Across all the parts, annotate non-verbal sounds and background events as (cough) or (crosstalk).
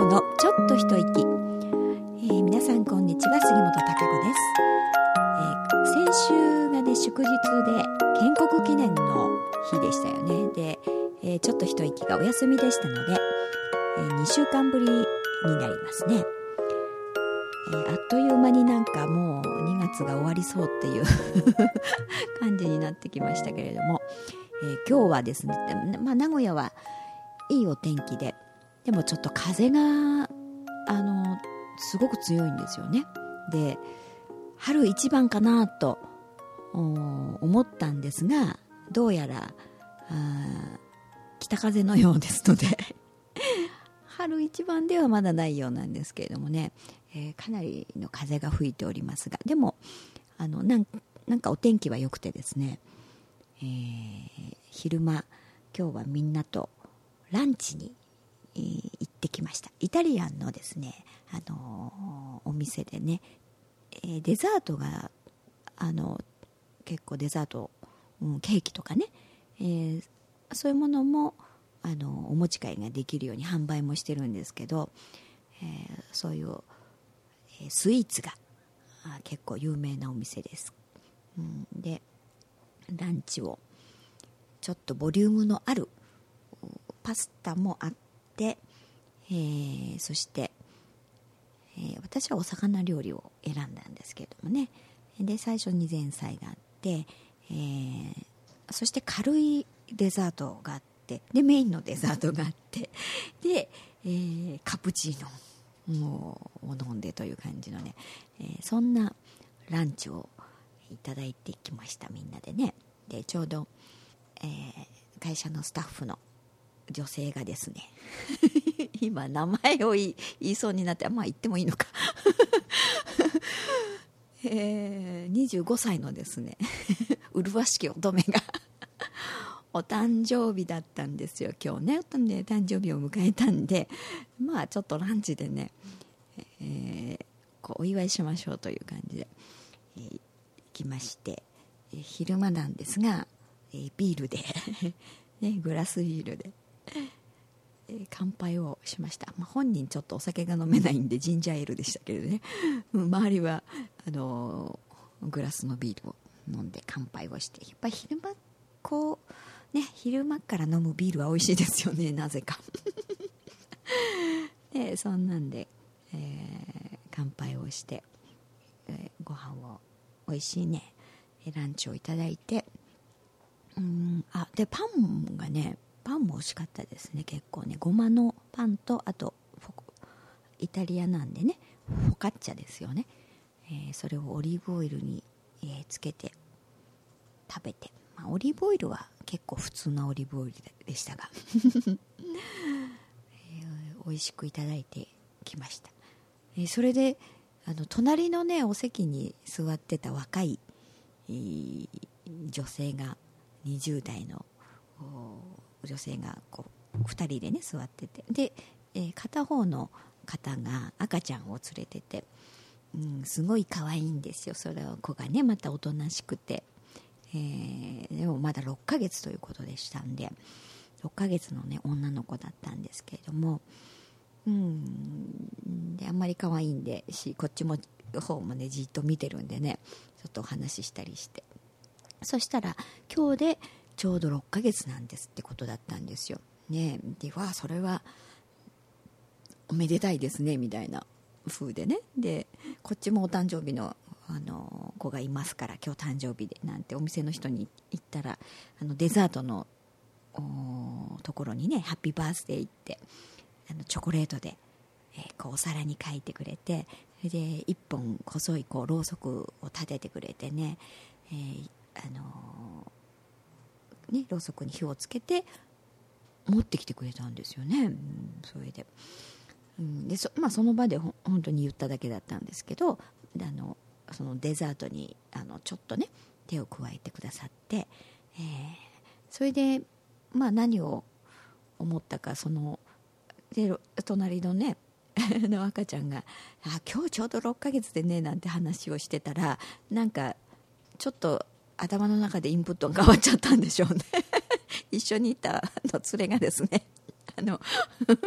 子のちょっと一息、えー、皆さんこんにちは杉本孝子です、えー、先週がね祝日で建国記念の日でしたよね。で、えー、ちょっと一息がお休みでしたので、え2週間ぶりになりますね、えあっという間になんかもう2月が終わりそうっていう (laughs) 感じになってきましたけれども、え今日はですね、まあ、名古屋はいいお天気ででもちょっと風があのすごく強いんですよね。で春一番かなと思ったんですがどうやら北風のようですので (laughs) 春一番ではまだないようなんですけれどもね、えー、かなりの風が吹いておりますが。でもあのなんなんかお天気は良くてですね、えー、昼間今日はみんなとランチに行ってきました。イタリアンのですね、あのお店でね、えデザートがあの結構デザート、うん、ケーキとかね、えー、そういうものもあのお持ち帰りができるように販売もしてるんですけど、えー、そういう、えー、スイーツが結構有名なお店です、うん、でランチをちょっとボリュームのあるパスタもあって、えー、そして、えー、私はお魚料理を選んだんですけれどもね。で最初に前菜があって、えー、そして軽いデザートがあってでメインのデザートがあってで、えー、カプチーノもう飲んでという感じのね、えー、そんなランチをいただいてきましたみんなでね。でちょうど、えー、会社のスタッフの女性がですね (laughs) 今名前を言いそうになってまあ言ってもいいのか。(laughs) えー、25歳のですね (laughs) 麗しき乙女がお誕生日だったんですよ。今日ねね誕生日を迎えたんでまあちょっとランチでね、えー、こうお祝いしましょうという感じで、えー、行きまして、えー、昼間なんですが、えー、ビールでね、グラスビールで。え (laughs) 乾杯をしました、まあ、本人ちょっとお酒が飲めないんでジンジャーエールでしたけれどね。(laughs) 周りはあのグラスのビールを飲んで乾杯をしてやっぱり昼間こうね昼間から飲むビールは美味しいですよね (laughs) なぜか。でそんなんで、えー、乾杯をして、えー、ご飯を美味しいねランチをいただいてうんあでパンがねパンも美味しかったですね。結構ね。ごまのパンとあとイタリアなんでね。フォカッチャですよね、えー、それをオリーブオイルに、えー、つけて食べて、まあ、オリーブオイルは結構普通なオリーブオイルでしたが、(laughs) えー、美味しくいただいてきました、えー、それであの隣のねお席に座ってた若い、えー、女性が20代の女性がこう2人でね座ってて。で、えー、片方の方が赤ちゃんを連れてて、うん、すごい可愛いんですよ。それは子がねまたおとなしくて、えー、でもまだ6ヶ月ということでしたんで。6ヶ月のね女の子だったんですけれども。うん。であんまり可愛いんでしこっちも方もねじっと見てるんでねちょっとお話ししたりして。そしたら今日でちょうど6ヶ月なんですってことだったんですよ。ねでわあそれはおめでたいですねみたいな風でねでこっちもお誕生日のあの子がいますから今日誕生日でなんてお店の人に言ったらあのデザートのところにねハッピーバースデー行ってあのチョコレートで、えー、こうお皿に書いてくれてそれで1本細いこうろうそくを立ててくれてね、えー、あのね、ろうそくに火をつけて持ってきてくれたんですよね、うん、それで,、うん、でそ,、まあ、その場でほ本当に言っただけだったんですけどあのそのデザートにあのちょっとね手を加えてくださって、えー、それで、まあ、何を思ったかそので隣のね (laughs) の赤ちゃんが「あ今日ちょうど6ヶ月でね」なんて話をしてたらなんかちょっと頭の中でインプットが変わっちゃったんでしょうね。(laughs) 一緒にいたの連れがですね。(laughs) あの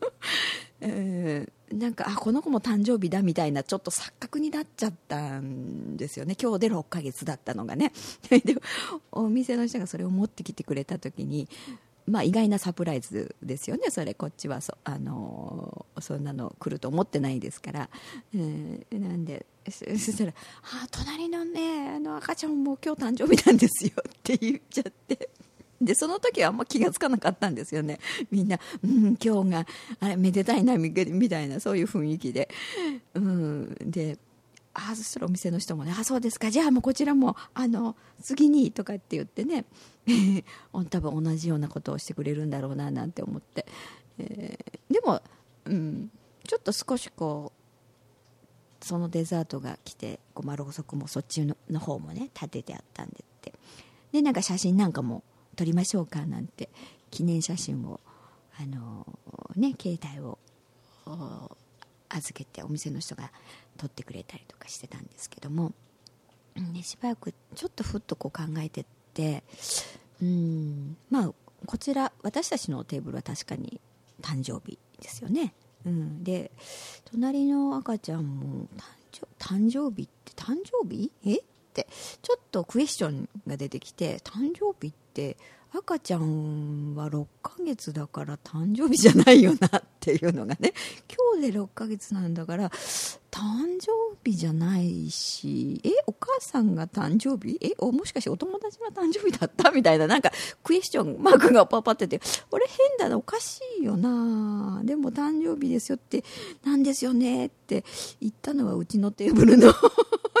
(laughs) えー、なんかあこの子も誕生日だみたいなちょっと錯覚になっちゃったんですよね。今日で6ヶ月だったのがね。でお店の人がそれを持ってきてくれた時にまあ、意外なサプライズですよね、それ、こっちはそ,、あのそんなの来ると思ってないですから、えー、なんで、そ (laughs) したら、あ隣のね、あの赤ちゃんも今日誕生日なんですよって言っちゃって。でその時はあんま気が付かなかったんですよね、みんな、うん、今日があれめでたいなみたいな、そういう雰囲気で。うん、であそしたらお店の人もね、あそうですか、じゃあもうこちらもあの次にとかって言ってね、(laughs) 多分同じようなことをしてくれるんだろうななんて思って、えー、でも、うん、ちょっと少しこうそのデザートが来てこう丸細くもそっちのの方もね立ててあったんでって。でなんか写真なんかも撮りましょうかなんて。記念写真をあのね携帯を預けてお店の人が撮ってくれたりとかしてたんですけども、ね、しばらくちょっとふっとこう考えてってうんまあこちら私たちのテーブルは確かに誕生日ですよね、うん、で隣の赤ちゃんも誕生日って誕生日？え？ってちょっとクエスチョンが出てきて誕生日って赤ちゃんは6ヶ月だから誕生日じゃないよなっていうのがね。今日で6ヶ月なんだから誕生日じゃないしえお母さんが誕生日？えおもしかしてお友達が誕生日だったみたいななんかクエスチョンマークがパパってて俺変だなおかしいよな。でも誕生日ですよってなんですよねって言ったのはうちのテーブルの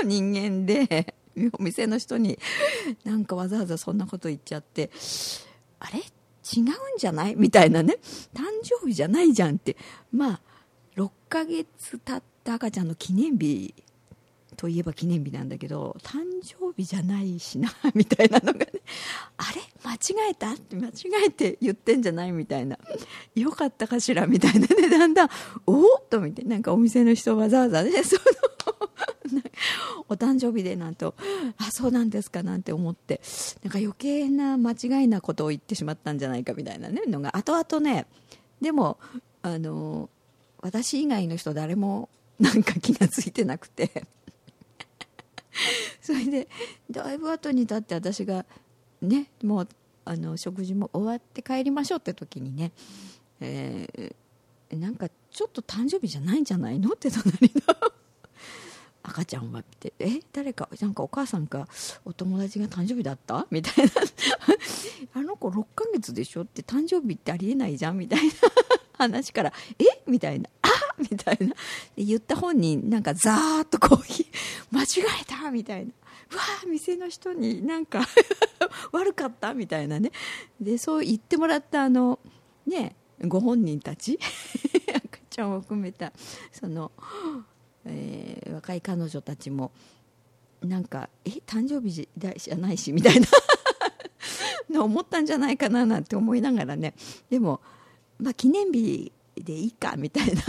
人間で。お店の人になんかわざわざそんなこと言っちゃってあれ？違うんじゃない？みたいなね。誕生日じゃないじゃんって。まあ6ヶ月経った赤ちゃんの記念日といえば記念日なんだけど誕生日じゃないしな (laughs) みたいなのがね。あれ？間違えた？って間違えて言ってんじゃない？みたいな。よかったかしら？みたいなね。だんだんおっと見てなんかお店の人わざわざねそのお誕生日でなんと (gasps) あそうなんですかなんて思ってなんか余計な間違いなことを言ってしまったんじゃないかみたいな、ね、のが後々ねでもあの私以外の人誰もなんか気が付いてなくて。(laughs) それでだいぶ後に経って私がねもうあの食事も終わって帰りましょうって時にね、えー、なんかちょっと誕生日じゃないんじゃないのって隣の赤ちゃんはってえ誰かなんかお母さんかお友達が誕生日だった？みたいな (laughs) あの子6ヶ月でしょ？って誕生日ってありえないじゃん？みたいな話からえ？みたいなあみたいな。言った本人なんかザーッとコーヒー間違えた！みたいなうわー店の人になんか (laughs) 悪かった？みたいなね。でそう言ってもらったあのねご本人たち。(laughs) 赤ちゃんを含めたそのえー、若い彼女たちもなんかえ誕生日じゃないしみたいな (laughs) の思ったんじゃないかななんて思いながらね。でも、まあ、記念日でいいかみたいな。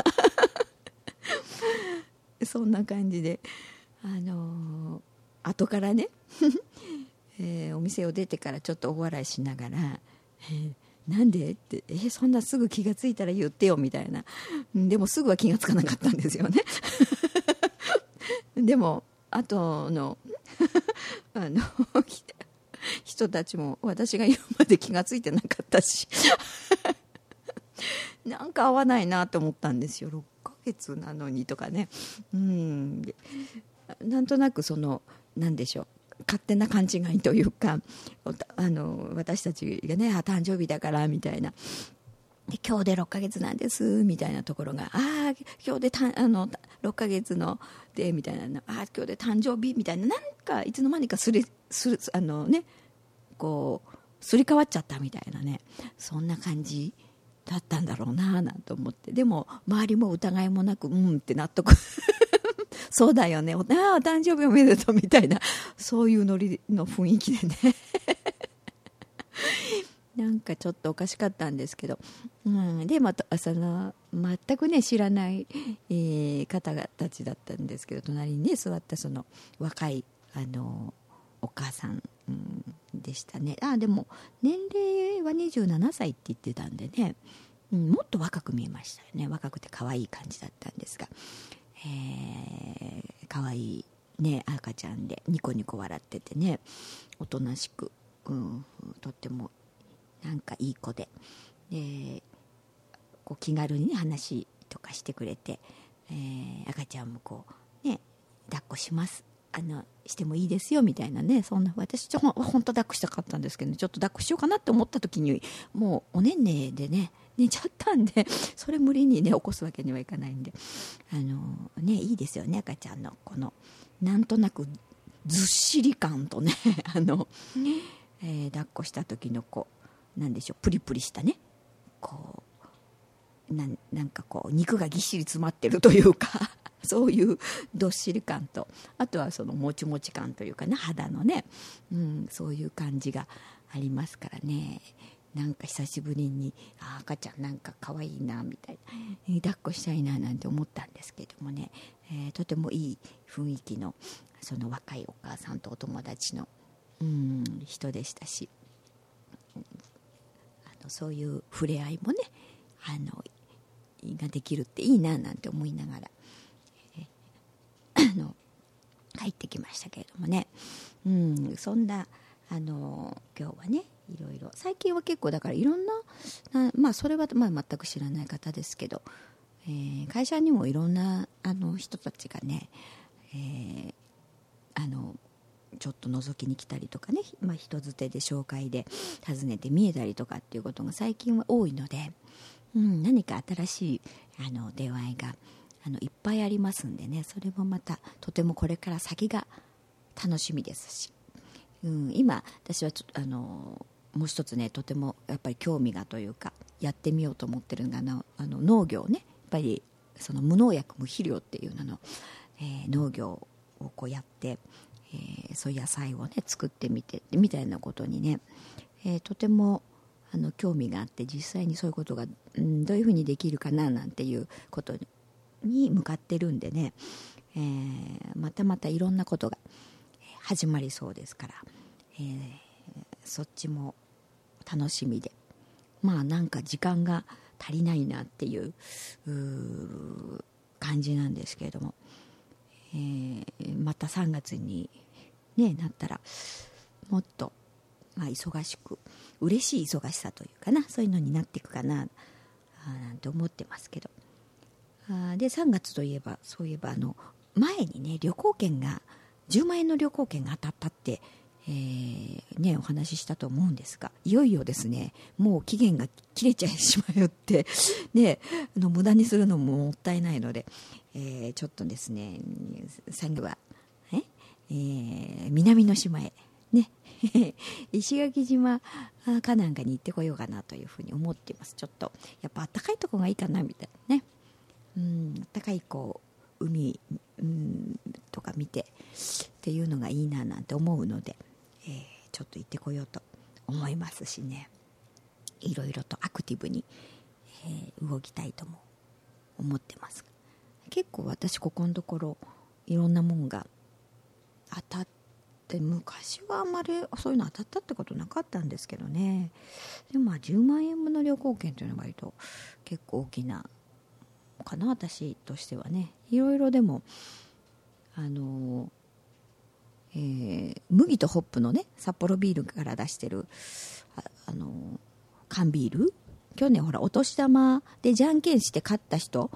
(laughs) そんな感じで、あのー、後からね、(laughs) えー、お店を出てからちょっとお笑いしながら、えなんでってえそんなすぐ気が付いたら言ってよみたいな。でもすぐは気が付かなかったんですよね。でもあとの (laughs) あの (laughs) 人たちも私が言うまで気が付いてなかったし。(laughs) なんか合わないなと思ったんですよ。6ヶ月なのにとかね。うん。なんとなくその何でしょう。勝手な勘違いというかあの私たちがね誕生日だからみたいな。で今日で6ヶ月なんですみたいなところがああ今日でたあの6ヶ月のでみたいなああ今日で誕生日みたいななんかいつの間にかすりすあのねこうすり替わっちゃったみたいなね。そんな感じだったんだろうななんて思って。でも周りも疑いもなくうんって納得。(laughs) そうだよね。ああ誕生日おめでとうみたいな。そういうノリの雰囲気でね。なんかちょっとおかしかったんですけど、うん、でまたその全くね知らない、えー、方たちだったんですけど隣にね座ったその若いあのお母さん、うん、でしたね。あでも年齢は27歳って言ってたんでね。うん、もっと若く見えましたよね。若くて可愛い感じだったんですが、えー、可愛いね赤ちゃんでニコニコ笑っててね。おとなしく、うん、とってもなんかいい子で。でこう気軽に、ね、話とかしてくれて、えー、赤ちゃんもこうね抱っこします。あのしてもいいですよみたいなねそんな私ちょ本当抱っこしたかったんですけど、ちょっと抱っこしようかなって思った時にもうおねんねでね寝ちゃったんで (laughs) それ無理にね起こすわけにはいかないんで。あのねいいですよね赤ちゃんのこのなんとなくずっしり感とね (laughs) あの、えー、抱っこした時のこうなんでしょうプリプリしたね。こうなんかこう肉がぎっしり詰まってるというか (laughs) そういうどっしり感とあとはそのもちもち感というかね肌のね、うん、そういう感じがありますからね。なんか久しぶりにあ赤ちゃんなんか可愛いなみたいな抱っこしたいななんて思ったんですけどもね、えー、とてもいい雰囲気のその若いお母さんとお友達のうん人でしたし。のそういう触れ合いもねあのができるっていいななんて思いながらあの帰ってきましたけれどもね、うん、そんなあの今日はねいろいろ最近は結構だからいろんなまあそれはまあ全く知らない方ですけど、えー、会社にもいろんなあの人たちがね、えー、あのちょっと覗きに来たりとかね、まあ、人づてで紹介で訪ねて見えたりとかっていうことが最近は多いので、うん、何か新しいあの出会いがあのいっぱいありますんでねそれもまたとてもこれから先が楽しみですし、うん、今私はちょあのもう一つねとてもやっぱり興味がというかやってみようと思ってるのがあの農業ね。やっぱりその無農薬無肥料っていうのの、えー、農業をこうやって、えー、そういう野菜をね作ってみてみたいなことにね、えー、とてもあの興味があって実際にそういうことが、うん、どういうふうにできるかななんていうことに向かってるんでね、えー、またまたいろんなことが始まりそうですから、えー、そっちも楽しみでまあなんか時間が足りないなっていう感じなんですけれども、えー、また3月に、ね、なったらもっと、まあ、忙しく嬉しい忙しさというかなそういうのになっていくかなあなんて思ってますけど。あで3月といえばそういえばあの前にね旅行券が10万円の旅行券が当たったって、えー、ね、お話ししたと思うんですがいよいよですねもう期限が切れちゃいしまうって、(laughs) ね、あの無駄にするのももったいないので、えー、ちょっとですね産業はえ、ー、南の島へ。ね。(laughs) 石垣島かなんかに行ってこようかなというふうに思っています。ちょっとやっぱあったかいとこがいいかなみたいなね。うん高いこう海、うん、とか見てっていうのがいいななんて思うので、えー、ちょっと行ってこようと思いますしね。いろいろとアクティブに、えー、動きたいとも思ってます。結構私ここのところいろんなもんが当たって昔はあまりそういうの当たったってことなかったんですけどね。でもまあ10万円分の旅行券というのは割と結構大きなかな私としてはね。いろいろでもあの、えー、麦とホップのね札幌ビールから出してるああの缶ビール？去年ほらお年玉でじゃんけんして勝った人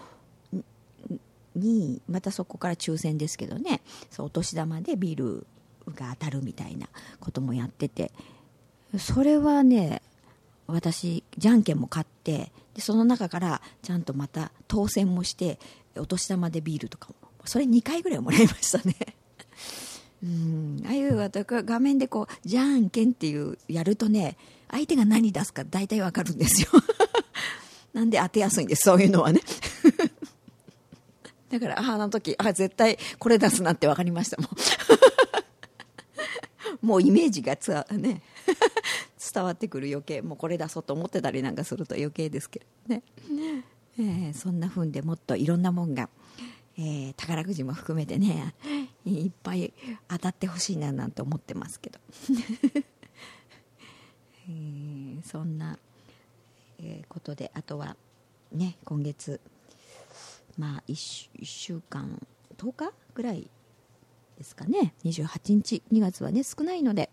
にまたそこから抽選ですけどね。そうお年玉でビールが当たるみたいなこともやってて。それはね私じゃんけんも買ってでその中からちゃんとまた当選もしてお年玉でビールとかも。それ2回ぐらいもらいましたね。(laughs) うん。ああいう私画面でこうじゃんけんっていうやるとね相手が何出すか大体わかるんですよ。(laughs) なんで当てやすいんですそういうのはね。だからあの時あ絶対これ出すなって分かりましたもん (laughs) もうイメージがつわね (laughs) 伝わってくる余計もうこれ出そうと思ってたりなんかすると余計ですけどね、えー、そんなふうでもっといろんなもんが、えー、宝くじも含めてねいっぱい当たってほしいななんて思ってますけど、(laughs) えー、そんなえーことであとはね今月まあ 1, 週1週間10日ぐらいですかね。28日2月はね少ないので、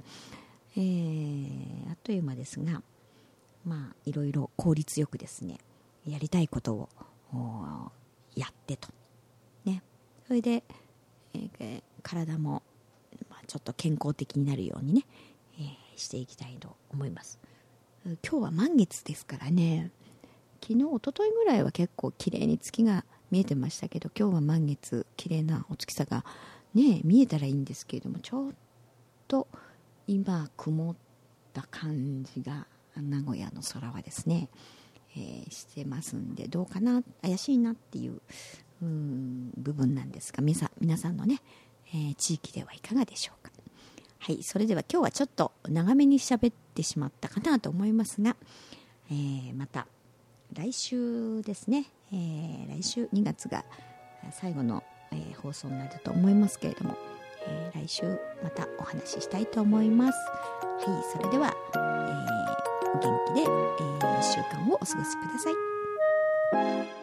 えーあっという間ですがまあいろいろ効率よくですねやりたいことをやってと。ね。それで、えー体も、まあ、ちょっと健康的になるようにね、えーしていきたいと思います。今日は満月ですからね。昨日一昨日ぐらいは結構綺麗に月が見えてましたけど今日は満月綺麗なお月さがね見えたらいいんですけれどもちょっと今曇った感じが名古屋の空はですね、えーしてますんでどうかな怪しいなっていううん部分なんですが皆さ皆さんのね、えー地域ではいかがでしょうか。はいそれでは今日はちょっと長めに喋ってしまったかなと思いますが、えーまた来週ですね、えー来週2月が最後の、えー放送になると思いますけれども、えー来週またお話ししたいと思います。はいそれでは、えお元気で、え1週間をお過ごしくださ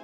い。